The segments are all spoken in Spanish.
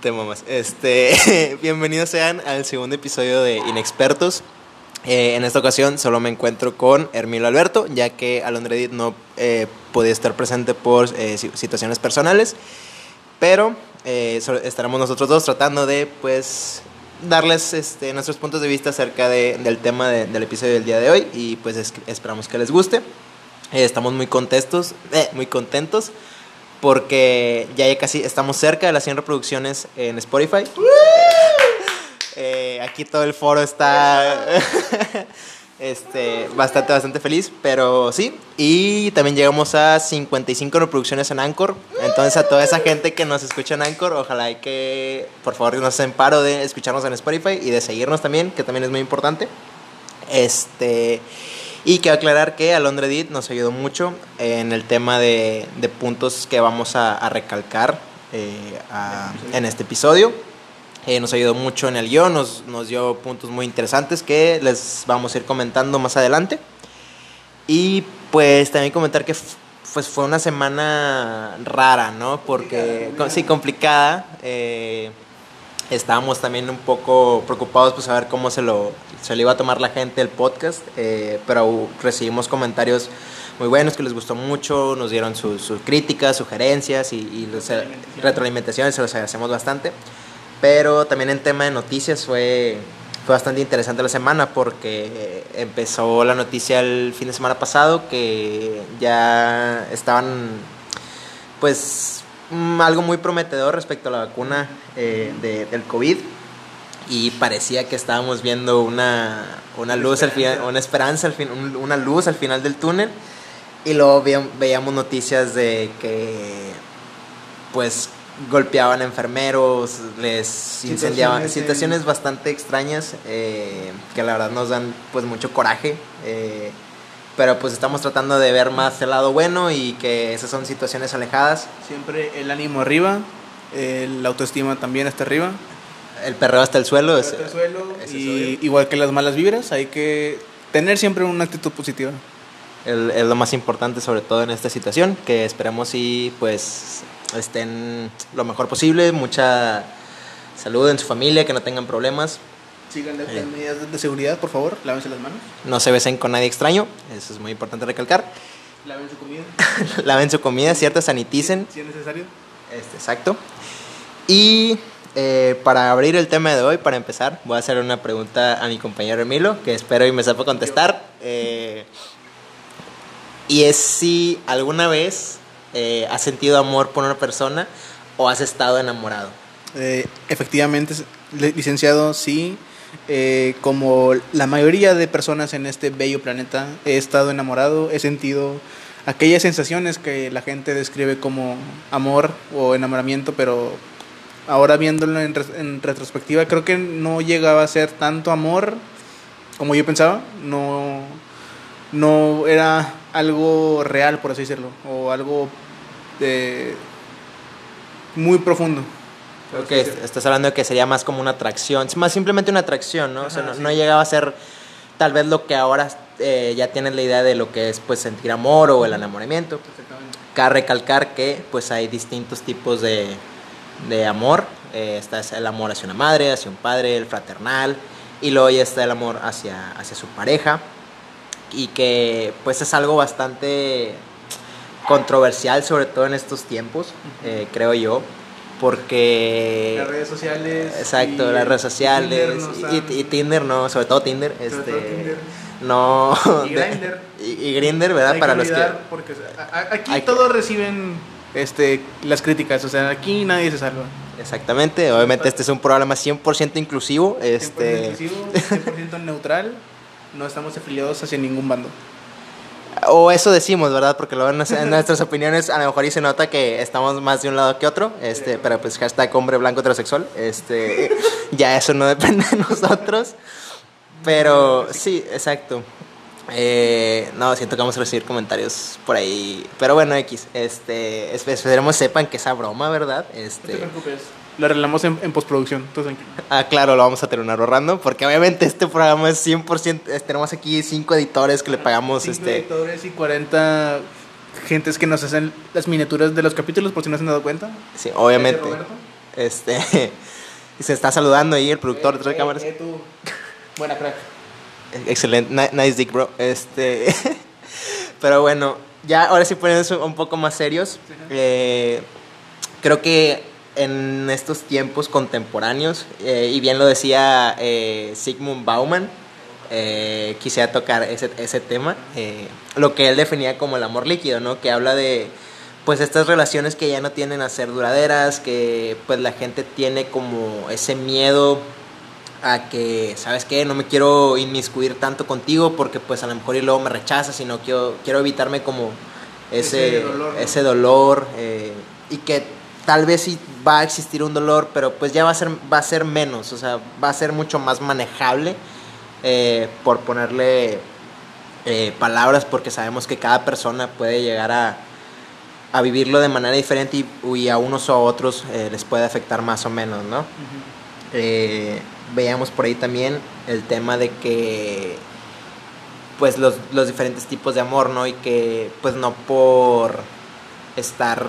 Te mamas. Este, bienvenidos sean al segundo episodio de Inexpertos. Eh, en esta ocasión solo me encuentro con Hermilo Alberto, ya que Alondredit no eh, podía estar presente por eh, si- situaciones personales, pero eh, estaremos nosotros dos tratando de, pues, darles este, nuestros puntos de vista acerca de- del tema de- del episodio del día de hoy y pues es- esperamos que les guste. Eh, estamos muy contentos, eh, muy contentos porque ya, ya casi estamos cerca de las 100 reproducciones en Spotify. Eh, aquí todo el foro está este, bastante, bastante feliz, pero sí. Y también llegamos a 55 reproducciones en Anchor. Entonces a toda esa gente que nos escucha en Anchor, ojalá y que por favor nos en paro de escucharnos en Spotify y de seguirnos también, que también es muy importante. Este... Y quiero aclarar que Alondra Edith nos ayudó mucho en el tema de, de puntos que vamos a, a recalcar eh, a- en este episodio. Eh, nos ayudó mucho en el guion, nos, nos dio puntos muy interesantes que les vamos a ir comentando más adelante. Y pues también comentar que pues fue una semana rara, ¿no? Porque, sí, complicada. eh, estábamos también un poco preocupados por saber cómo se lo, se lo iba a tomar la gente el podcast, eh, pero recibimos comentarios muy buenos que les gustó mucho, nos dieron sus críticas, sugerencias y, y los- retroalimentaciones, se los agradecemos bastante. Pero también en tema de noticias fue, fue bastante interesante la semana porque eh, empezó la noticia el fin de semana pasado que ya estaban pues mm, algo muy prometedor respecto a la vacuna eh, de- del COVID y parecía que estábamos viendo una, una luz al final, una esperanza al fin, un- una luz al final del túnel y luego veíam- veíamos noticias de que pues golpeaban a enfermeros, les incendiaban, Situaciones en- bastante extrañas eh, que la verdad nos dan pues mucho coraje. eh, pero pues estamos tratando de ver más el lado bueno y que esas son situaciones alejadas. Siempre el ánimo arriba, la autoestima también está arriba. El perreo hasta el suelo es, Hasta el suelo, eso es y igual que las malas vibras, hay que tener siempre una actitud positiva. es lo más importante sobre todo en esta situación, que esperemos y pues estén lo mejor posible, mucha salud en su familia, que no tengan problemas, Sigan las Eh. medidas de seguridad, por favor, lávense las manos, no se besen con nadie extraño, eso es muy importante recalcar, laven su comida, laven su comida, cierto, saniticen, si es necesario. este, exacto. Y eh, para abrir el tema de hoy, para empezar, voy a hacer una pregunta a mi compañero Emilio, que espero y me sepa contestar. Eh, y es si alguna vez eh, has sentido amor por una persona o has estado enamorado. Eh, efectivamente, li- licenciado, sí. Como la mayoría de personas en este bello planeta, he estado enamorado, he sentido aquellas sensaciones que la gente describe como amor o enamoramiento, pero ahora viéndolo en, retrospectiva, creo que no llegaba a ser tanto amor como yo pensaba. No, no era algo real, por así decirlo, o algo eh, muy profundo. Creo que est- estás hablando de que sería más como una atracción, más simplemente una atracción, ¿no? o sea, Ajá, no, sí. no llegaba a ser tal vez lo que ahora eh, ya tienes la idea de lo que es pues sentir amor o el enamoramiento. Exactamente. Cabe recalcar que pues hay distintos tipos de, de amor. Eh, está el amor hacia una madre, hacia un padre, el fraternal. Y luego ya está el amor hacia, hacia su pareja. Y que pues es algo bastante controversial, sobre todo en estos tiempos, eh, creo yo. Porque... Las redes sociales. Exacto, las redes sociales. Tinder Y, Tinder, no, sobre todo Tinder. Sobre este, todo Tinder. No. Y de- Grindr. Y, y Grindr, ¿verdad? Hay Para que los que. porque aquí Hay que- todos reciben este, las críticas, o sea, aquí nadie se salva. Exactamente, obviamente este es un programa 100% inclusivo. 100% Este, inclusivo, 100% neutral, no estamos afiliados hacia ningún bando. o eso decimos, ¿verdad? Porque luego en, nues- en nuestras opiniones a lo mejor y se nota que estamos más de un lado que otro. Este, pero pues hashtag hombre blanco heterosexual. Este, ya eso no depende de nosotros. Pero sí, exacto. Eh, no, siento que vamos a recibir comentarios por ahí. Pero bueno, X. Este, espe- esperemos sepan que esa broma, ¿verdad? No te Este, preocupes, lo arreglamos en, en postproducción, tú tranquilo. ah, claro, lo vamos a terminar ahorrando. Porque obviamente este programa es 100%. es- tenemos aquí cinco editores que le pagamos. Cinco este, editores y 40 gentes que nos hacen las miniaturas de los capítulos, por si no se han dado cuenta. sí, obviamente. Este, y se está saludando ahí el productor Eh, detrás de cámaras. Buena crack. Excelente, ni- nice dick, bro. Este, pero bueno, ya ahora sí poniéndose un poco más serios. eh, creo que en estos tiempos contemporáneos, eh, y bien lo decía eh, Sigmund Bauman, eh, quisiera tocar ese, ese tema, eh, lo que él definía como el amor líquido, ¿no? Que habla de pues estas relaciones que ya no tienen a ser duraderas, que pues la gente tiene como ese miedo a que, ¿sabes qué? No me quiero inmiscuir tanto contigo porque pues a lo mejor y luego me rechazas y no quiero, quiero evitarme como ese, Ese dolor, ¿no? ese dolor eh, y que tal vez sí va a existir un dolor, pero pues ya va a ser, va a ser menos, o sea, va a ser mucho más manejable eh, por ponerle eh, palabras porque sabemos que cada persona puede llegar a, a vivirlo de manera diferente y, y a unos o a otros les puede afectar más o menos, ¿no? Eh, veíamos por ahí también el tema de que pues los, los diferentes tipos de amor, ¿no? Y que pues no por estar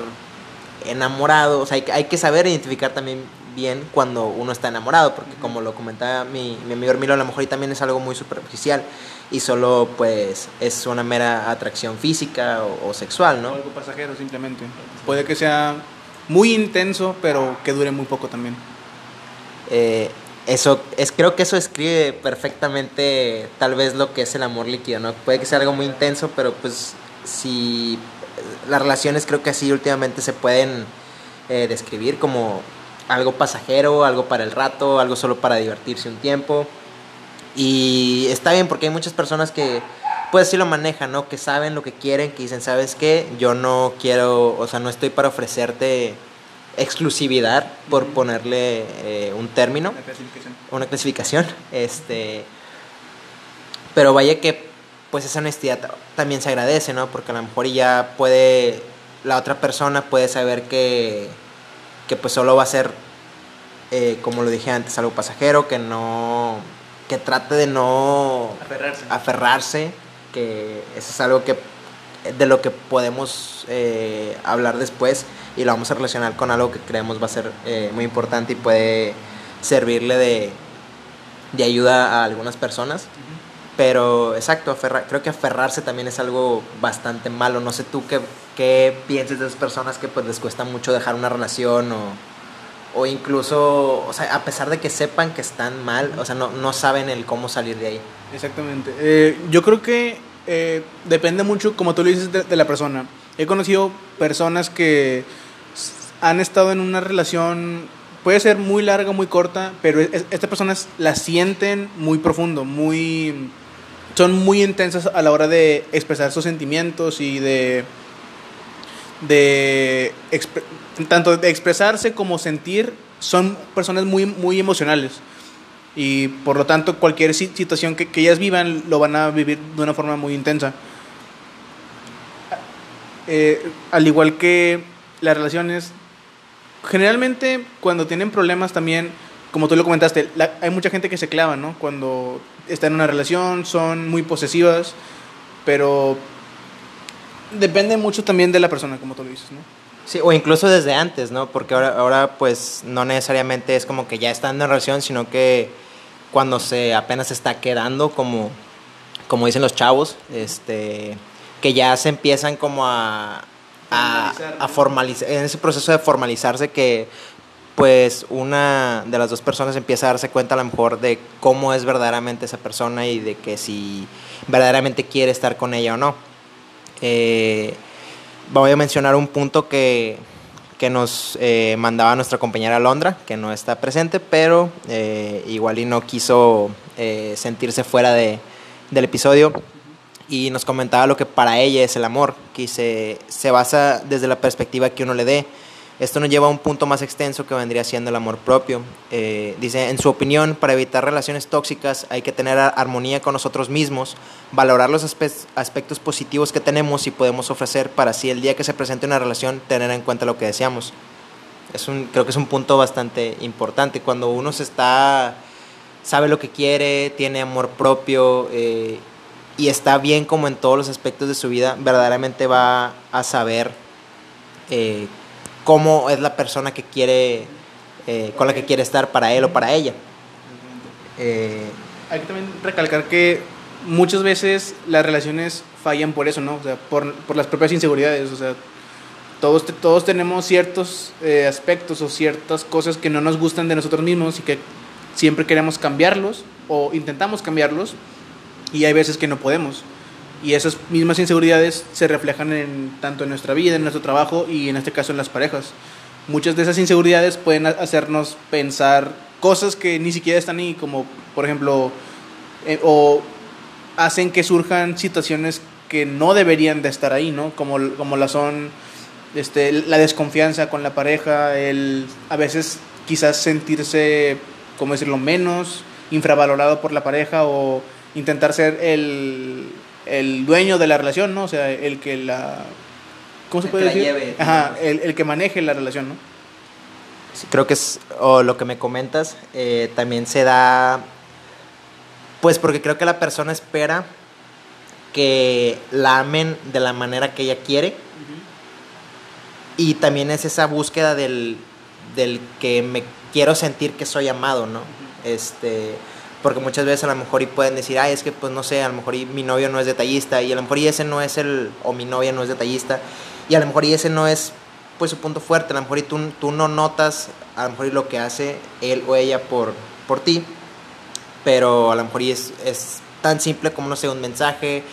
enamorado, o sea, hay, que- hay que saber identificar también bien cuando uno está enamorado, porque como lo comentaba mi, mi amigo Hermilo, a lo mejor y también es algo muy superficial y solo pues es una mera atracción física o, o sexual, ¿no? O algo pasajero simplemente. Puede que sea muy intenso, pero que dure muy poco también. Eh, eso es creo que eso describe perfectamente tal vez lo que es el amor líquido no puede que sea algo muy intenso pero pues si las relaciones creo que así últimamente se pueden eh, describir como algo pasajero algo para el rato algo solo para divertirse un tiempo. Y está bien porque hay muchas personas que pues sí lo manejan no que saben lo que quieren que dicen sabes qué yo no quiero o sea no estoy para ofrecerte exclusividad por ponerle eh, un término La clasificación. una clasificación este pero vaya que pues esa honestidad ta- también se agradece no porque a lo mejor ya puede la otra persona puede saber que que pues solo va a ser eh, como lo dije antes algo pasajero que no que trate de no Aferrarse. aferrarse, que eso es algo que de lo que podemos eh, hablar después y lo vamos a relacionar con algo que creemos va a ser eh, muy importante y puede servirle de, de ayuda a algunas personas. Pero exacto, aferra- creo que aferrarse también es algo bastante malo. No sé tú qué, qué piensas de esas personas que pues les cuesta mucho dejar una relación o, o incluso, o sea, a pesar de que sepan que están mal, o sea, no, no saben el cómo salir de ahí. Exactamente. Eh, yo creo que eh, depende mucho, como tú lo dices, de, la persona. He conocido personas que han estado en una relación, puede ser muy larga, muy corta, pero es- estas personas la sienten muy profundo, muy son muy intensas a la hora de expresar sus sentimientos y de de tanto de expresarse como sentir son personas muy muy emocionales y por lo tanto cualquier si- situación que, que ellas vivan lo van a vivir de una forma muy intensa. Eh, al igual que las relaciones, generalmente cuando tienen problemas también, como tú lo comentaste, la- hay mucha gente que se clava, ¿no? Cuando está en una relación, son muy posesivas, pero depende mucho también de la persona, como tú lo dices, ¿no? Sí, o incluso desde antes, ¿no? Porque ahora, ahora pues no necesariamente es como que ya estando en relación, sino que cuando se apenas se está quedando, como, como dicen los chavos, este, que ya se empiezan como a, a, formalizar, en ese proceso de formalizarse que pues una de las dos personas empieza a darse cuenta a lo mejor de cómo es verdaderamente esa persona y de que si verdaderamente quiere estar con ella o no. Eh, voy a mencionar un punto que, que nos eh, mandaba nuestra compañera Londra, que no está presente, pero eh, igual y no quiso eh, sentirse fuera de, del episodio. Y nos comentaba lo que para ella es el amor, que se, se basa desde la perspectiva que uno le dé. Esto nos lleva a un punto más extenso que vendría siendo el amor propio. Eh, dice, en su opinión, para evitar relaciones tóxicas hay que tener ar- armonía con nosotros mismos, valorar los aspe- aspectos positivos que tenemos y podemos ofrecer para así el día que se presente una relación tener en cuenta lo que deseamos. Es un, creo que es un punto bastante importante. Cuando uno se está, sabe lo que quiere, tiene amor propio eh, y está bien como en todos los aspectos de su vida, verdaderamente va a saber eh, cómo es la persona que quiere eh, con la que quiere estar para él o para ella. Eh, Hay que también recalcar que muchas veces las relaciones fallan por eso, ¿no? O sea, por, por las propias inseguridades, o sea, todos, todos tenemos ciertos eh, aspectos o ciertas cosas que no nos gustan de nosotros mismos y que siempre queremos cambiarlos o intentamos cambiarlos y hay veces que no podemos. Y esas mismas inseguridades se reflejan en, tanto en nuestra vida, en nuestro trabajo y en este caso en las parejas. Muchas de esas inseguridades pueden ha- hacernos pensar cosas que ni siquiera están ahí, como por ejemplo, eh, o hacen que surjan situaciones que no deberían de estar ahí, ¿no? Como, como la son este, la desconfianza con la pareja, el a veces quizás sentirse, ¿cómo decirlo?, menos infravalorado por la pareja o intentar ser el, el dueño de la relación, ¿no? O sea, el que la... ¿Cómo se El puede que la decir? lleve, Ajá, el, el que maneje la relación, ¿no? Sí, creo que es o lo que me comentas eh, también se da pues porque creo que la persona espera que la amen de la manera que ella quiere y también es esa búsqueda del, del que me quiero sentir que soy amado, ¿no? Este, porque muchas veces a lo mejor y pueden decir, ay, es que pues no sé, a lo mejor y mi novio no es detallista y a lo mejor y ese no es el, o mi novia no es detallista y a lo mejor y ese no es pues su punto fuerte, a lo mejor y tú, tú no notas a lo mejor y lo que hace él o ella por, por ti, pero a lo mejor y es, es tan simple como, no sé, un mensaje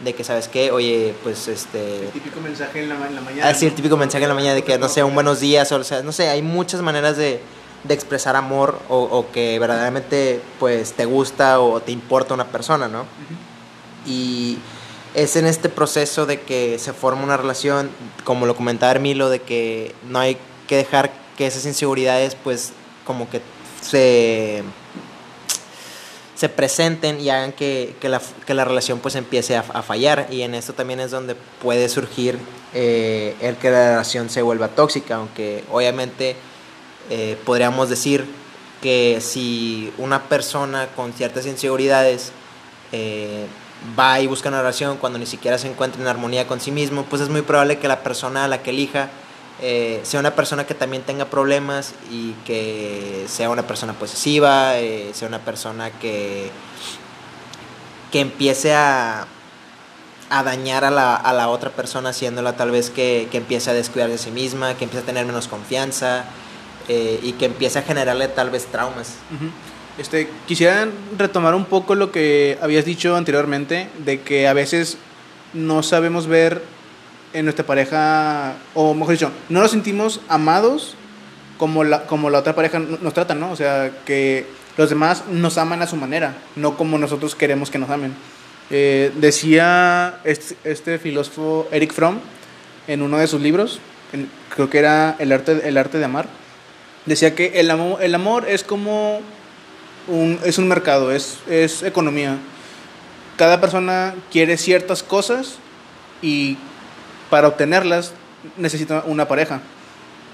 de que, ¿sabes qué? Oye, pues este... El típico mensaje en la, en la mañana. Así el ¿no? típico mensaje en la mañana de que, no sé, un buenos días, o, sea, no sé, hay muchas maneras de, de expresar amor o, o que verdaderamente, pues, te gusta o te importa una persona, ¿no? Y es en este proceso de que se forma una relación, como lo comentaba Hermilo, de que no hay que dejar que esas inseguridades, pues, como que se se presenten y hagan que, que la, que la relación pues empiece a, a fallar y en esto también es donde puede surgir eh, el que la relación se vuelva tóxica, aunque obviamente eh, podríamos decir que si una persona con ciertas inseguridades eh, va y busca una relación cuando ni siquiera se encuentra en armonía con sí mismo, pues es muy probable que la persona a la que elija eh, sea una persona que también tenga problemas y que sea una persona posesiva, sea una persona que, que empiece a, a dañar a la, a la otra persona, haciéndola tal vez que, que empiece a descuidar de sí misma, que empiece a tener menos confianza eh, y que empiece a generarle tal vez traumas. Ujú. Este, quisiera retomar un poco lo que habías dicho anteriormente, de que a veces no sabemos ver en nuestra pareja, o mejor dicho, no nos sentimos amados como la, como la otra pareja nos trata, ¿no? O sea, que los demás nos aman a su manera, no como nosotros queremos que nos amen. Eh, decía este, este filósofo Eric Fromm en uno de sus libros, en- creo que era El arte, el arte de amar, decía que el amor, el amor es como un, es un mercado, es, es economía. Cada persona quiere ciertas cosas y para obtenerlas necesita una pareja.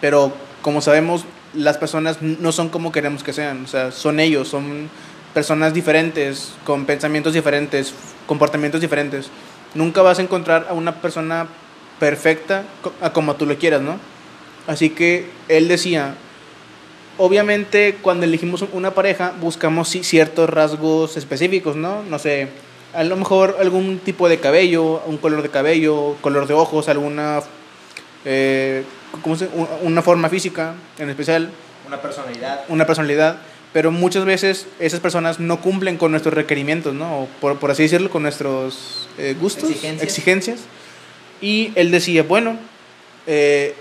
Pero como sabemos, las personas no son como queremos que sean. O sea, son ellos, son personas diferentes, con pensamientos diferentes, comportamientos diferentes. Nunca vas a encontrar a una persona perfecta a como tú lo quieras, ¿no? Así que él decía, obviamente cuando elegimos una pareja buscamos ciertos rasgos específicos, ¿no? No sé, a lo mejor algún tipo de cabello, un color de cabello, color de ojos, alguna, eh, ¿cómo se? un- Una forma física en especial, Una personalidad. una personalidad, pero muchas veces esas personas no cumplen con nuestros requerimientos, ¿no? O por, por así decirlo, con nuestros eh, gustos, Exigencias. exigencias. Y él decía, bueno, eh,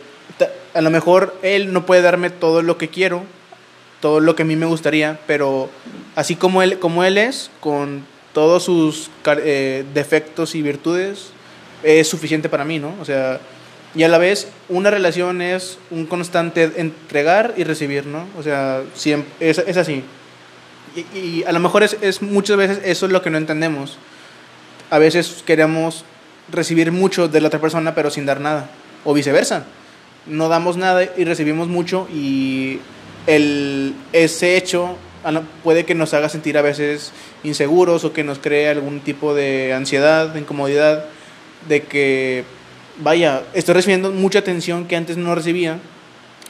a lo mejor él no puede darme todo lo que quiero, todo lo que a mí me gustaría, pero así como él, como él es, con todos sus eh, defectos y virtudes, es suficiente para mí, ¿no? O sea, y a la vez una relación es un constante entregar y recibir, ¿no? O sea, siempre, es, es así. Y, y a lo mejor es, es muchas veces eso es lo que no entendemos. A veces queremos recibir mucho de la otra persona pero sin dar nada. O viceversa. No damos nada y recibimos mucho y el, ese hecho a lo- puede que nos haga sentir a veces inseguros o que nos cree algún tipo de ansiedad, de incomodidad, de que, vaya, estoy recibiendo mucha atención que antes no recibía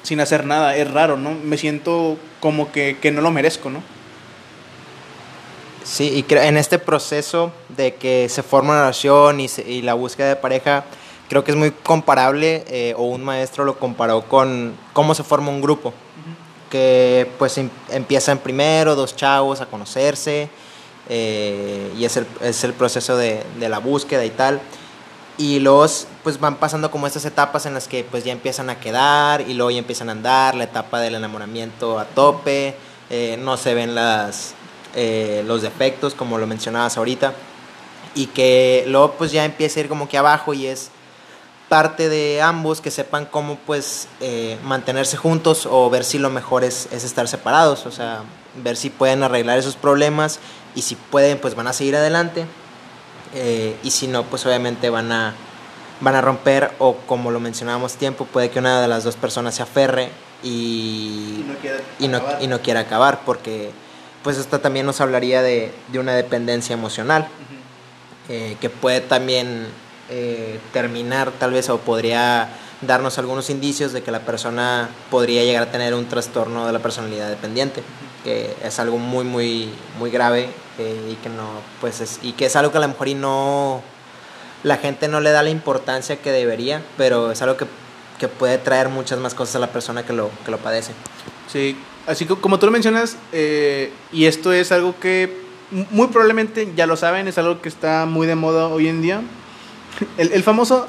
sin hacer nada. Es raro, ¿no? Me siento como que, que no lo merezco, ¿no? Sí, y en este proceso de que se forma una relación y, se- y la búsqueda de pareja, creo que es muy comparable, eh, o un maestro lo comparó con cómo se forma un grupo. Que pues em- empiezan primero dos chavos a conocerse, eh, y es el, es el proceso de, de la búsqueda y tal. Y luego s- pues van pasando como estas etapas en las que pues ya empiezan a quedar y luego ya empiezan a andar, la etapa del enamoramiento a tope, eh, no se ven las, eh, los defectos como lo mencionabas ahorita y que luego pues ya empieza a ir como que abajo y es parte de ambos que sepan cómo pues eh, mantenerse juntos o ver si lo mejor es, es estar separados, o sea, ver si pueden arreglar esos problemas y si pueden pues van a seguir adelante. Eh, y si no pues obviamente van a van a romper o como lo mencionábamos tiempo puede que una de las dos personas se aferre y, y no, y no quiera acabar porque pues esto también nos hablaría de, de una dependencia emocional eh, que puede también eh, terminar tal vez o podría darnos algunos indicios de que la persona podría llegar a tener un trastorno de la personalidad dependiente que es algo muy muy muy grave eh, y que no pues es, y que es algo que a lo mejor y no la gente no le da la importancia que debería pero es algo que, que puede traer muchas más cosas a la persona que lo, que lo padece Sí, así que como tú lo mencionas, eh, y esto es algo que muy probablemente ya lo saben, es algo que está muy de moda hoy en día. El, famoso,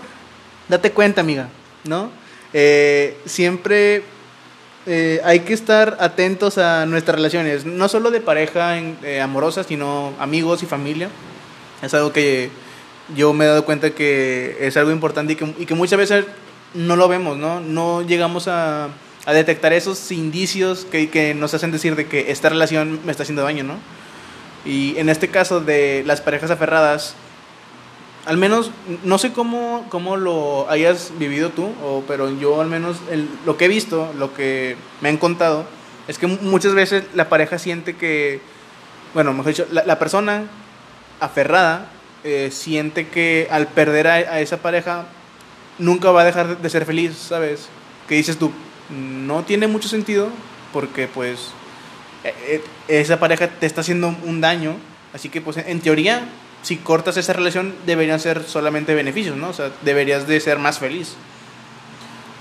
date cuenta, amiga, ¿no? Eh, siempre eh, hay que estar atentos a nuestras relaciones, no solo de pareja en- eh, amorosa, sino amigos y familia. Es algo que yo me he dado cuenta que es algo importante y que, y que muchas veces no lo vemos, ¿no? No llegamos a, a detectar esos indicios que, que nos hacen decir de que esta relación me está haciendo daño, ¿no? Y en este caso de las parejas aferradas, al menos, no sé cómo, cómo lo hayas vivido tú, pero yo al menos lo que he visto, lo que me han contado, es que mu- muchas veces la pareja siente que, bueno, mejor dicho, la, persona aferrada eh, siente que al perder a, esa pareja nunca va a dejar de ser feliz, ¿sabes? Que dices tú, no tiene mucho sentido porque pues eh, eh, esa pareja te está haciendo un daño, así que pues en teoría si cortas esa relación deberían ser solamente beneficios, ¿no? O sea, deberías de ser más feliz.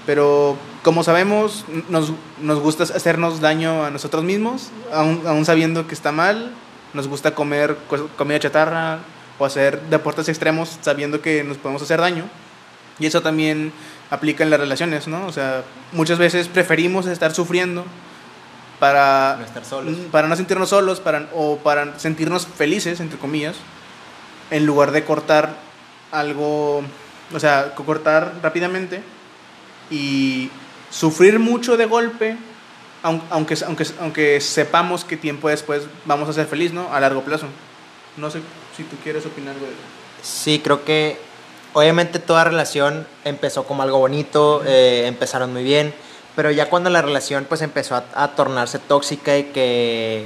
Pero como sabemos, nos, nos gusta hacernos daño a nosotros mismos, aún, aún sabiendo que está mal. Nos gusta comer co- comida chatarra o hacer deportes extremos sabiendo que nos podemos hacer daño. Y eso también aplica en las relaciones, ¿no? O sea, muchas veces preferimos estar sufriendo para No estar solos. para no sentirnos solos para, o para sentirnos felices, entre comillas, en lugar de cortar algo, o sea, co- cortar rápidamente y sufrir mucho de golpe, aun- aunque, aunque, aunque sepamos que tiempo después vamos a ser felices, ¿no? A largo plazo. No sé si tú quieres opinar de eso. Sí, creo que obviamente toda relación empezó como algo bonito, eh, empezaron muy bien, pero ya cuando la relación pues empezó a, a tornarse tóxica y que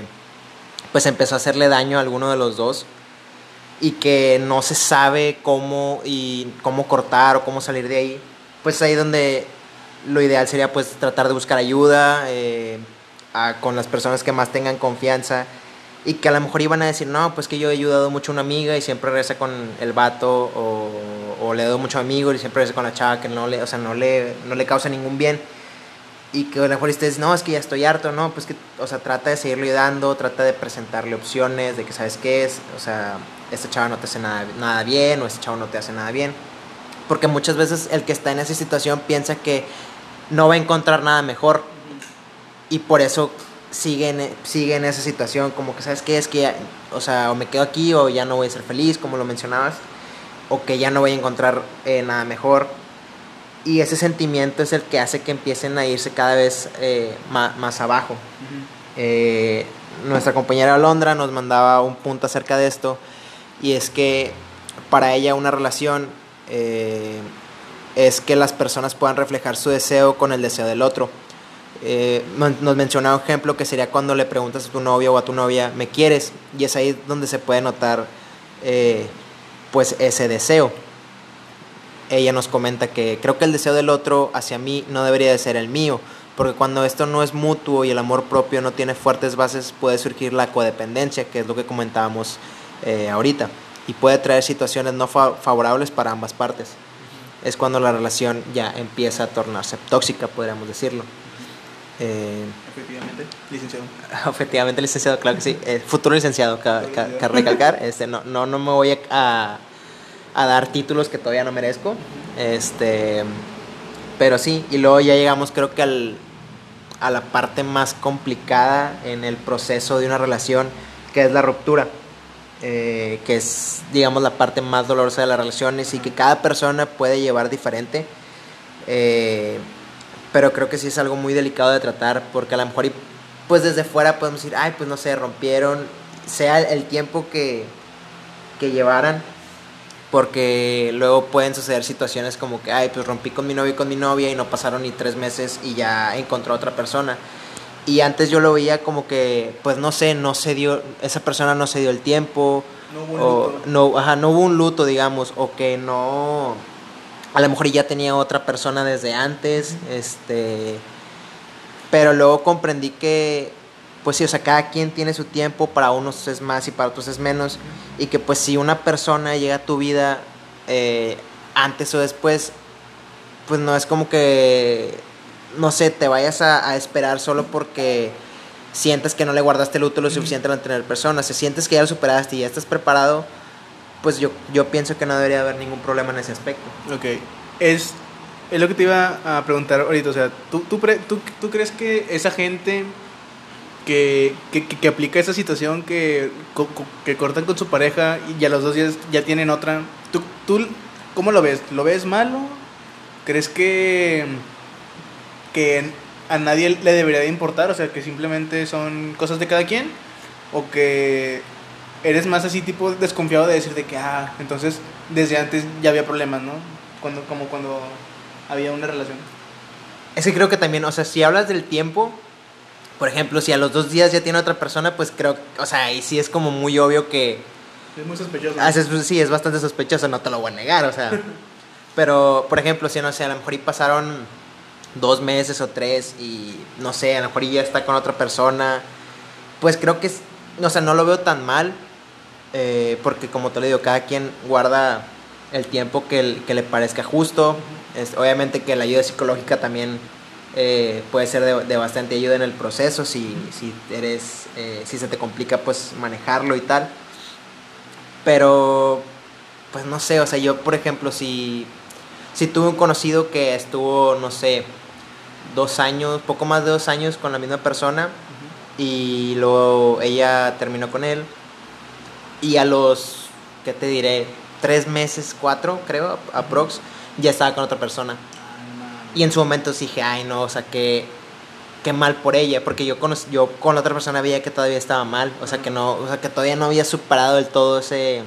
pues empezó a hacerle daño a alguno de los dos y que no se sabe cómo y cómo cortar o cómo salir de ahí, pues ahí donde lo ideal sería pues tratar de buscar ayuda eh, a- con las personas que más tengan confianza y que a lo mejor iban a decir, no, pues que yo he ayudado mucho a una amiga y siempre regresa con el vato o, o le doy mucho amigo y siempre regresa con la chava que no le, o sea, no le, no le causa ningún bien. Y que a lo mejor ustedes, no, es que ya estoy harto, no, pues que, o sea, trata de seguirlo ayudando, trata de presentarle opciones, de que sabes qué es, o sea, esta chava no te hace nada, nada bien o este chavo no te hace nada bien. Porque muchas veces el que está en esa situación piensa que no va a encontrar nada mejor y por eso sigue en, sigue en esa situación, como que sabes qué es que, ya, o sea, o me quedo aquí o ya no voy a ser feliz, como lo mencionabas, o que ya no voy a encontrar eh, nada mejor. Y ese sentimiento es el que hace que empiecen a irse cada vez eh, ma- más, abajo. Eh, nuestra compañera Alondra nos mandaba un punto acerca de esto y es que para ella una relación eh, es que las personas puedan reflejar su deseo con el deseo del otro. Nos mencionaba un ejemplo que sería cuando le preguntas a tu novio o a tu novia, ¿me quieres? Y es ahí donde se puede notar pues ese deseo. Ella nos comenta que creo que el deseo del otro hacia mí no debería de ser el mío, Porque cuando esto no es mutuo y el amor propio no tiene fuertes bases, puede surgir la codependencia, que es lo que comentábamos eh, ahorita, y puede traer situaciones no fa- favorables para ambas partes. Es cuando la relación ya empieza a tornarse tóxica, podríamos decirlo. Eh, Efectivamente, licenciado. Efectivamente, licenciado, claro que sí. Eh, futuro licenciado, ca- recalcar. Este, no, no, no me voy a, a, a dar títulos que todavía no merezco. Este, pero sí, y luego ya llegamos creo que al, a la parte más complicada en el proceso de una relación, que es la ruptura. Eh, que es, digamos, la parte más dolorosa de las relaciones y que cada persona puede llevar diferente. Eh, pero creo que sí es algo muy delicado de tratar porque a lo mejor pues desde fuera podemos decir, ay, pues no sé, rompieron, sea el tiempo que, que llevaran, porque luego pueden suceder situaciones como que, ay, pues rompí con mi novio y con mi novia y no pasaron ni tres meses y ya encontró a otra persona. Y antes yo lo veía como que, pues no sé, no se dio, esa persona no se dio el tiempo, No hubo un o luto. no, ajá, no hubo un luto, digamos, o que no, a lo mejor ya tenía otra persona desde antes, este, pero luego comprendí que, pues sí, o sea, cada quien tiene su tiempo, para unos es más y para otros es menos, y que pues si una persona llega a tu vida eh, antes o después, pues no es como que, no sé, te vayas a, a esperar solo porque sientes que no le guardaste luto lo suficiente al tener personas, si sientes que ya lo superaste y ya estás preparado, pues yo, yo pienso que no debería haber ningún problema en ese aspecto. Ok. Es, es lo que te iba a preguntar ahorita. O sea, ¿tú, tú, pre- tú, tú crees que esa gente que, que, que- aplica esa situación que, que cortan con su pareja y a los dos días ya tienen otra, ¿tú, tú cómo lo ves? ¿Lo ves malo? ¿Crees que, que a nadie le debería de importar? O sea, que simplemente son cosas de cada quien. ¿O que eres más así tipo desconfiado de decir de que, ah, entonces desde antes ya había problemas, ¿no? Cuando, como cuando había una relación. Es que creo que también, o sea, si hablas del tiempo, por ejemplo, si a los dos días ya tiene otra persona, pues creo, o sea, ahí sí es como muy obvio que, Es muy sospechoso. Ah, es- sí, es bastante sospechoso, no te lo voy a negar, o sea. Pero, por ejemplo, si no sé, a lo mejor y pasaron dos meses o tres y no sé, a lo mejor ya está con otra persona, pues creo que, es, o sea, no lo veo tan mal, eh, porque como te lo digo, cada quien guarda el tiempo que, el- que le parezca justo. Es, obviamente que la ayuda psicológica también eh, puede ser de, de bastante ayuda en el proceso, si, si eres, eh, si se te complica pues manejarlo y tal. Pero, pues no sé, o sea, yo por ejemplo, si, si tuve un conocido que estuvo, no sé, dos años, poco más de dos años con la misma persona y luego ella terminó con él y a los, ¿qué te diré? Tres meses, cuatro, creo, aprox, ya estaba con otra persona. Y en su momento dije, ay no, o sea, que qué mal por ella, porque yo con, yo con la otra persona veía que todavía estaba mal, o sea, que no, o sea, que todavía no había superado del todo ese,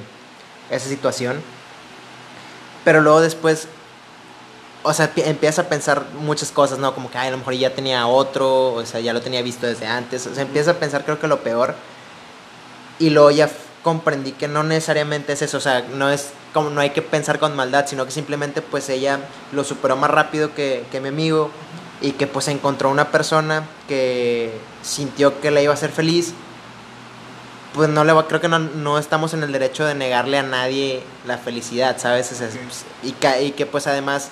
esa situación. Pero luego después, o sea, pi- empiezas a pensar muchas cosas, ¿no? Como que, ay, a lo mejor ya tenía otro, o sea, ya lo tenía visto desde antes, o sea, empiezas a pensar creo que lo peor. Y luego ya comprendí que no necesariamente es eso, o sea, no es como, no hay que pensar con maldad, sino que simplemente pues ella lo superó más rápido que, que mi amigo y que pues encontró una persona que sintió que le iba a hacer feliz, pues no le va, creo que no, no estamos en el derecho de negarle a nadie la felicidad, ¿sabes? O sea, Ok. y, que, y que pues además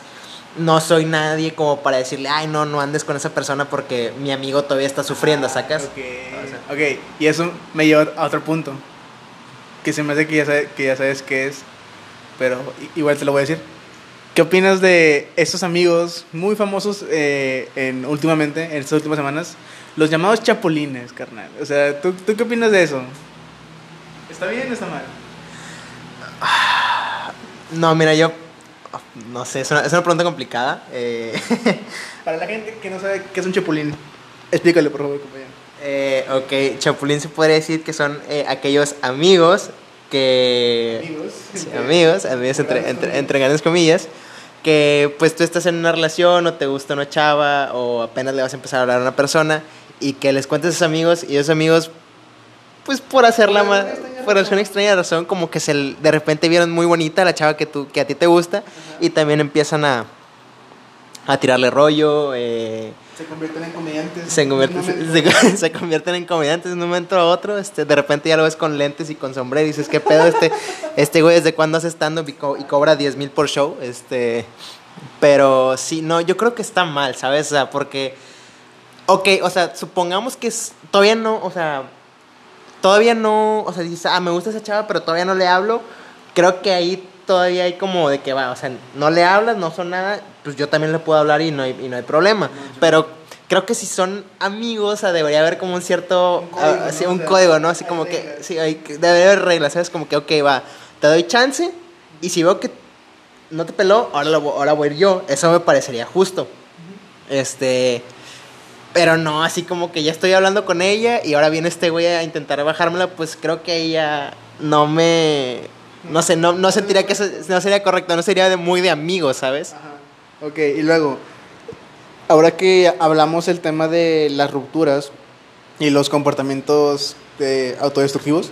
no soy nadie como para decirle, ay no, no andes con esa persona porque mi amigo todavía está sufriendo, ¿sacas? Ok, ok, y eso me lleva a otro punto. Que se me hace que ya, sabe- que ya sabes qué es, pero igual te lo voy a decir. ¿Qué opinas de estos amigos muy famosos eh, en, últimamente, en estas últimas semanas? Los llamados chapulines, carnal. O sea, ¿tú, ¿tú qué opinas de eso? ¿Está bien o está mal? No, mira, yo no sé, es una, es una pregunta complicada. eh, Para la gente que no sabe qué es un chapulín, explícale, por favor, compañero. Eh, ok, Chapulín se podría decir que son eh, aquellos amigos que... Amigos. Sí, amigos, amigos entre, entre, entre grandes comillas, que pues tú estás en una relación o te gusta una chava o apenas le vas a empezar a hablar a una persona y que les cuentes a sus amigos y esos amigos pues por hacerla Por más alguna extraña por razón. una extraña razón como que se de repente vieron muy bonita la chava que tú que a ti te gusta y también empiezan a a tirarle rollo. Eh, se convierten en comediantes. Se, se, convierten en comediantes de un momento a otro. Este, de repente ya lo ves con lentes y con sombrero y dices, ¿qué pedo? Este, este güey, ¿desde cuándo hace stand-up y, cobra 10 mil por show? Este, pero sí, no, yo creo que está mal, ¿sabes? O sea, porque, ok, o sea, supongamos que todavía no, o sea, todavía no, o sea, dices, ah, me gusta esa chava, pero todavía no le hablo. Creo que ahí todavía hay como de que va, o sea, no le hablas, no son nada, pues yo también le puedo hablar y no hay, y no hay problema. Pero creo que si son amigos, o sea, debería haber como un cierto, un código, ah, ¿no? un código, ¿no? Así como que, sí, hay, debe haber reglas, ¿sabes? Como que, ok, va, te doy chance y si veo que no te peló, ahora, lo, ahora voy a ir yo. Eso me parecería justo. Este, pero no, así como que ya estoy hablando con ella y ahora viene este güey a intentar bajármela, pues creo que ella no me no sé, no, no sentiría que eso no sería correcto, no sería de muy de amigos, ¿sabes? Ajá. Ok, y luego, ahora que hablamos el tema de las rupturas y los comportamientos de autodestructivos,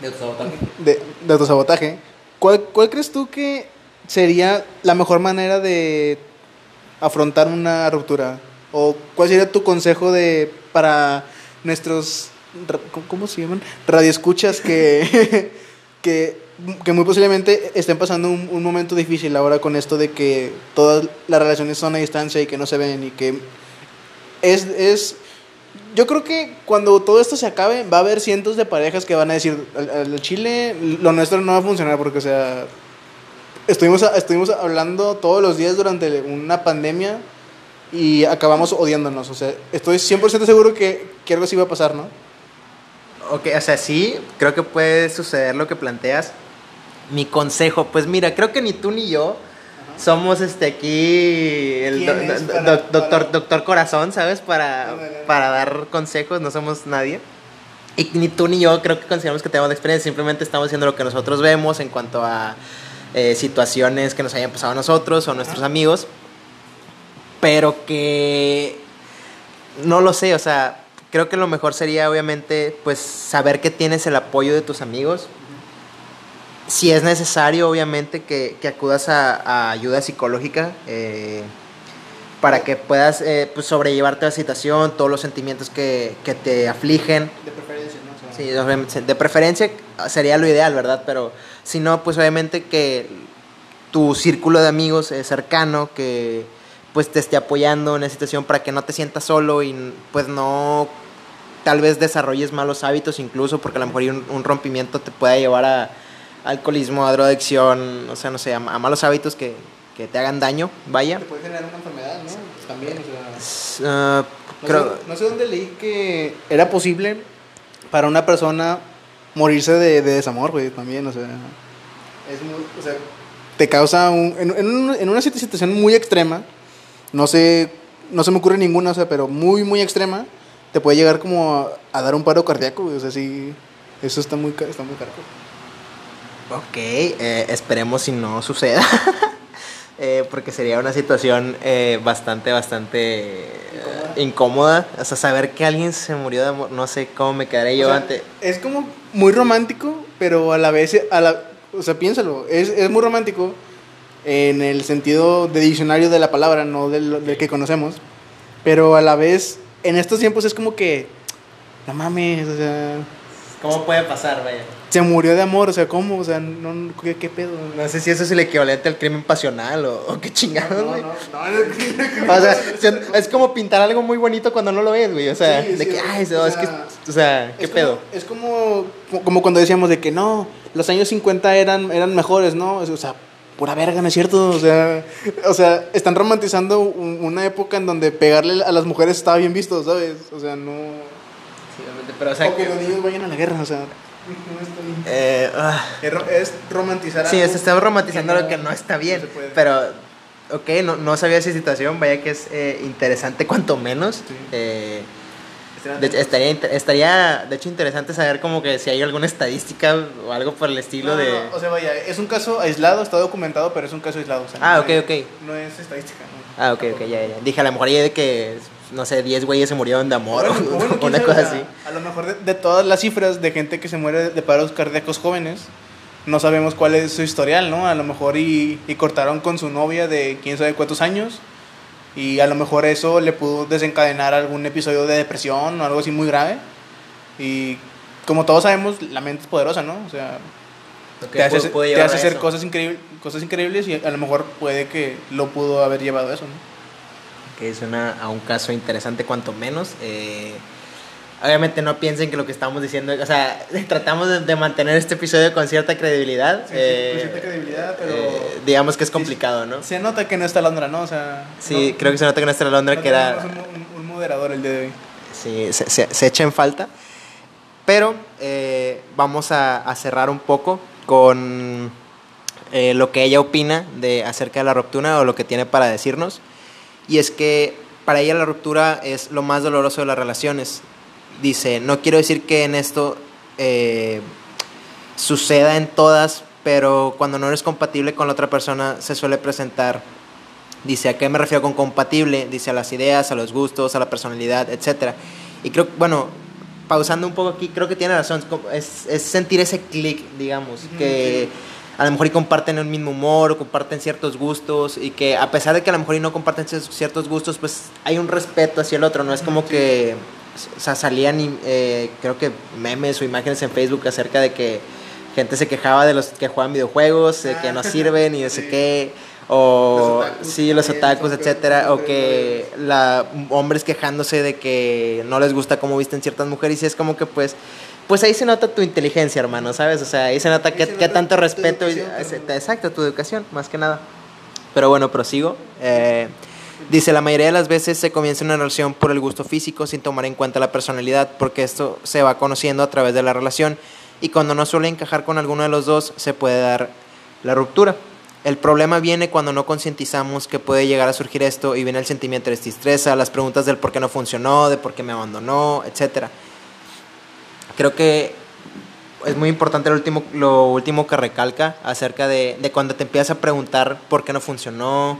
de autosabotaje, de, de autosabotaje ¿cuál, ¿cuál crees tú que sería la mejor manera de afrontar una ruptura? ¿O cuál sería tu consejo de para nuestros, ¿cómo se llaman? Radioescuchas que, que que muy posiblemente estén pasando un, momento difícil ahora con esto de que todas las relaciones son a distancia y que no se ven y que es, es yo creo que cuando todo esto se acabe va a haber cientos de parejas que van a decir al, Chile lo nuestro no va a funcionar porque o sea estuvimos estuvimos hablando todos los días durante una pandemia y acabamos odiándonos o sea estoy 100% seguro que, que algo así va a pasar no Ok, o sea, sí, creo que puede suceder lo que planteas, mi consejo, pues mira, creo que ni tú ni yo somos este aquí el doctor, doctor corazón, ¿sabes? Para, para dar consejos, no somos nadie. Y ni tú ni yo creo que consideramos que tenemos experiencia, simplemente estamos haciendo lo que nosotros vemos en cuanto a eh, situaciones que nos hayan pasado a nosotros o a nuestros amigos. Pero que no lo sé, o sea, creo que lo mejor sería obviamente pues saber que tienes el apoyo de tus amigos, si es necesario, obviamente, que, que acudas a, ayuda psicológica eh, para que puedas eh, pues, sobrellevarte la situación, todos los sentimientos que, que te afligen. De preferencia, ¿no? sí, de preferencia sería lo ideal, ¿verdad? Pero si no, pues obviamente que tu círculo de amigos cercano, que pues te esté apoyando en la situación para que no te sientas solo y pues no tal vez desarrolles malos hábitos incluso porque a lo mejor un, un rompimiento te pueda llevar a alcoholismo, a drogadicción, o sea, no sé, a, malos hábitos que, que, te hagan daño, vaya. Te puede generar una enfermedad, ¿no? También, o sea... Uh, no, creo... sé, no sé dónde leí que era posible para una persona morirse de, de desamor, güey, también, o sea... Es muy, o sea, te causa un, en, en, en, una situación muy extrema, no sé, no se me ocurre ninguna, o sea, pero muy, muy extrema, te puede llegar como a, a dar un paro cardíaco, güey, o sea, sí, eso está muy, está muy caro. Ok, eh, esperemos si no suceda. eh, porque sería una situación eh, bastante, bastante incómoda. O sea, saber que alguien se murió de amor, no sé cómo me quedaré yo antes. Es como muy romántico, pero a la vez, a la, o sea, piénsalo, es, es muy romántico en el sentido de diccionario de la palabra, no del, del que conocemos. Pero a la vez, en estos tiempos es como que, no mames, o sea... ¿Cómo puede pasar, vaya? Se murió de amor, o sea, ¿cómo? O sea, no, ¿qué, qué pedo? No sé si eso es el equivalente al crimen pasional o, qué chingados, güey. No, no, no, o sea, es como pintar algo muy bonito cuando no lo ves, güey. O sea, de que, ay, o es que, o sea, ¿qué pedo? es como, como cuando decíamos de que no, los años 50 eran, eran mejores, ¿no? O sea, pura verga, ¿no es cierto? O sea, o sea, están romantizando una época en donde pegarle a las mujeres estaba bien visto, ¿sabes? O sea, no... Sí, pero o sea... O que los niños vayan a la guerra, o sea... Eh, ah. es romantizar Sí, se está romantizando lo que no está bien. pero, ok, no, no sabía esa situación, vaya que es eh, interesante cuanto menos. Eh, de, estaría, estaría, de hecho, interesante saber como que si hay alguna estadística o algo por el estilo de... o sea, vaya, es un caso aislado, está documentado, pero es un caso aislado. ah, ok, ok. No es estadística, Ah, ok, ok, ya, ya. Dije, a lo mejor ya de que no sé, 10 güeyes se murieron de amor o una cosa así. A lo mejor de, todas las cifras de gente que se muere de paros cardíacos jóvenes, no sabemos cuál es su historial, ¿no? A lo mejor y, y cortaron con su novia de quién sabe cuántos años Y a lo mejor eso le pudo desencadenar algún episodio de depresión o algo así muy grave. Y como todos sabemos, la mente es poderosa, ¿no? O sea, que te hace, puede- puede te hace hacer eso. cosas, increíbles cosas increíbles y a lo mejor puede que lo pudo haber llevado eso, ¿no? Que suena a un caso interesante cuanto menos. Eh, obviamente no piensen que lo que estamos diciendo, o sea, tratamos de, de mantener este episodio con cierta credibilidad. eh, credibilidad, eh, digamos que es complicado, ¿no? Se nota que no está Londra, ¿no? O sea, Sí, no- creo que se nota que nuestra Londra no que era... un, moderador el día de hoy. Sí, se, se- se echa en falta. Pero eh, vamos a, a cerrar un poco con lo que ella opina de acerca de la ruptura o lo que tiene para decirnos. Y es que para ella la ruptura es lo más doloroso de las relaciones. Dice, no quiero decir que en esto eh, suceda en todas, pero cuando no eres compatible con la otra persona se suele presentar Dice, ¿a qué me refiero con compatible? Dice, a las ideas, a los gustos, a la personalidad, etc. Y creo, bueno, pausando un poco aquí, creo que tiene razón. es Es, sentir ese clic, digamos, Ujú, que a lo mejor y comparten el mismo humor o comparten ciertos gustos y que a pesar de que a lo mejor y no comparten cier- ciertos gustos, pues hay un respeto hacia el otro. No es como que, o sea, salían, eh, creo que memes o imágenes en Facebook acerca de que gente se quejaba de los que juegan videojuegos, de que no Ah, sirven y no sé qué. O Los otakus sí, los otakus, etcétera, o que la hombres quejándose de que no les gusta cómo visten ciertas mujeres y es como que pues pues ahí se nota tu inteligencia, hermano, ¿sabes? O sea, ahí se nota Ahí qué, se qué nota tanto tu respeto y- exacto, tu educación, más que nada. Pero bueno, prosigo. Eh, dice, la mayoría de las veces se comienza una relación por el gusto físico sin tomar en cuenta la personalidad, porque esto se va conociendo a través de la relación y cuando no suele encajar con alguno de los dos se puede dar la ruptura. El problema viene cuando no concientizamos que puede llegar a surgir esto y viene el sentimiento de tristeza, las preguntas del por qué no funcionó, de por qué me abandonó, etcétera. Creo que es muy importante lo último, lo último que recalca acerca de, de cuando te empiezas a preguntar por qué no funcionó,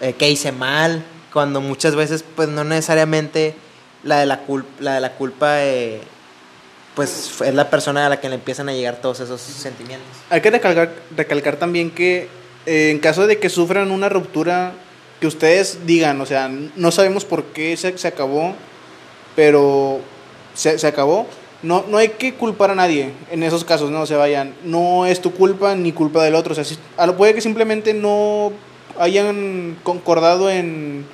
eh, qué hice mal, cuando muchas veces pues no necesariamente la de la, cul- la, de la culpa eh, pues es la persona a la que le empiezan a llegar todos esos sentimientos. Hay que recalcar, recalcar también que eh, en caso de que sufran una ruptura, que ustedes digan, o sea, no sabemos por qué se, se acabó, pero se, se acabó. No, no hay que culpar a nadie en esos casos, no se vayan. No es tu culpa ni culpa del otro. O sea, si- puede que simplemente no hayan concordado en,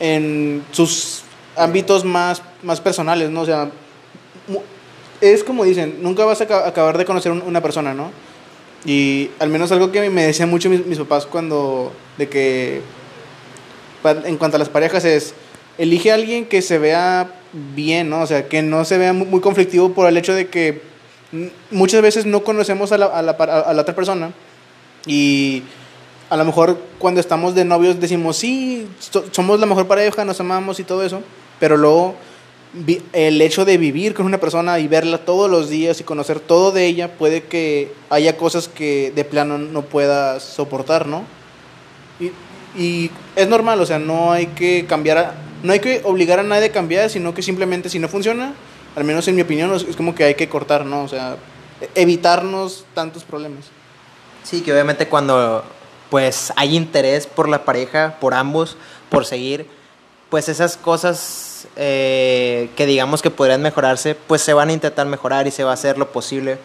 en sus ámbitos más, más personales, ¿no? O sea, es como dicen, nunca vas a aca- acabar de conocer un- una persona, ¿no? Y al menos algo que me decían mucho mis, mis papás cuando, de que, en cuanto a las parejas es, elige a alguien que se vea bien, ¿no? O sea, que no se vea mu- muy conflictivo por el hecho de que muchas veces no conocemos a la, a la, a la otra persona y a lo mejor cuando estamos de novios decimos, sí, so- somos la mejor pareja, nos amamos y todo eso, pero luego el hecho de vivir con una persona y verla todos los días y conocer todo de ella puede que haya cosas que de plano no puedas soportar, ¿no? Y, y es normal, o sea, no hay que cambiar, no hay que obligar a nadie a cambiar, sino que simplemente si no funciona, al menos en mi opinión, es, como que hay que cortar, ¿no? O sea, evitarnos tantos problemas. Sí, que obviamente cuando pues hay interés por la pareja, por ambos, por seguir, pues esas cosas eh, que digamos que podrían mejorarse, pues se van a intentar mejorar y se va a hacer lo posible.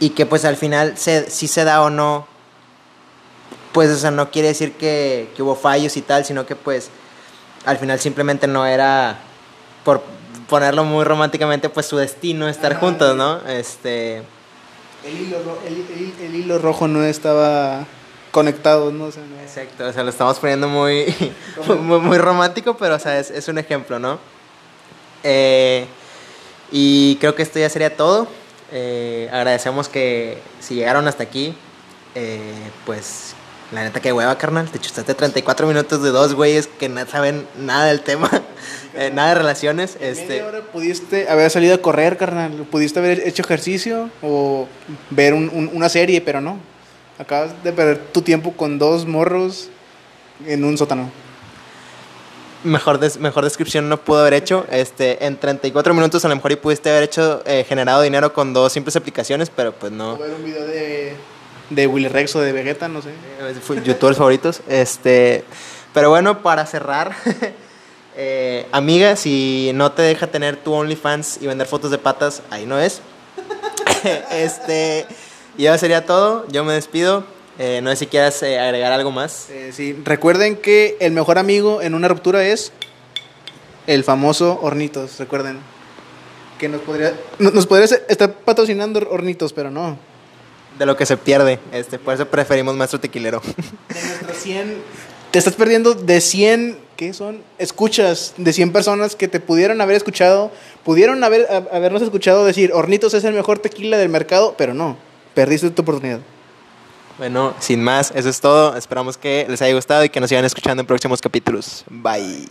Y que pues al final, se, si se da o no, pues o sea, no quiere decir que, que hubo fallos y tal, sino que pues al final simplemente no era, por ponerlo muy románticamente, pues su destino estar Ajá, juntos. ¿no? Este... El hilo, el, el- el hilo rojo no estaba conectado, ¿no? O sea, no- Exacto, o sea, lo estamos poniendo muy, muy, muy romántico, pero o sea, es, es un ejemplo, ¿no? Eh, y creo que esto ya sería todo. Eh, agradecemos que si llegaron hasta aquí, eh, pues la neta que hueva, carnal. Te chustaste 34 minutos de dos güeyes que no saben nada del tema, eh, nada de relaciones. En Este, media hora pudiste haber salido a correr, carnal. Pudiste haber hecho ejercicio o ver un- un- una serie, pero no. Acabas de perder tu tiempo con dos morros en un sótano. mejor, des- mejor descripción no pudo haber hecho. Este, en 34 minutos a lo mejor y pudiste haber hecho, eh, generado dinero con dos simples aplicaciones, pero pues no. O ver un video de, de Willy Rex o de Vegeta, no sé. Eh, youtubers favoritos. Este, Pero bueno, para cerrar, eh, amiga, si no te deja tener tu OnlyFans y vender fotos de patas, ahí no es. este, ya sería todo. Yo me despido. Eh, no sé si quieras eh, agregar algo más. Sí, recuerden que el mejor amigo en una ruptura es el famoso Hornitos, recuerden. Que nos podría, no- nos podría estar patrocinando Hornitos, pero no. De lo que se pierde. Este, por eso preferimos Maestro Tequilero. De nuestros 100, te estás perdiendo de 100, ¿qué son? Escuchas de 100 personas que te pudieron haber escuchado, pudieron haber, a- habernos escuchado decir, Hornitos es el mejor tequila del mercado, pero no, perdiste tu oportunidad. bueno, sin más, eso es todo. Esperamos que les haya gustado y que nos sigan escuchando en próximos capítulos. Bye.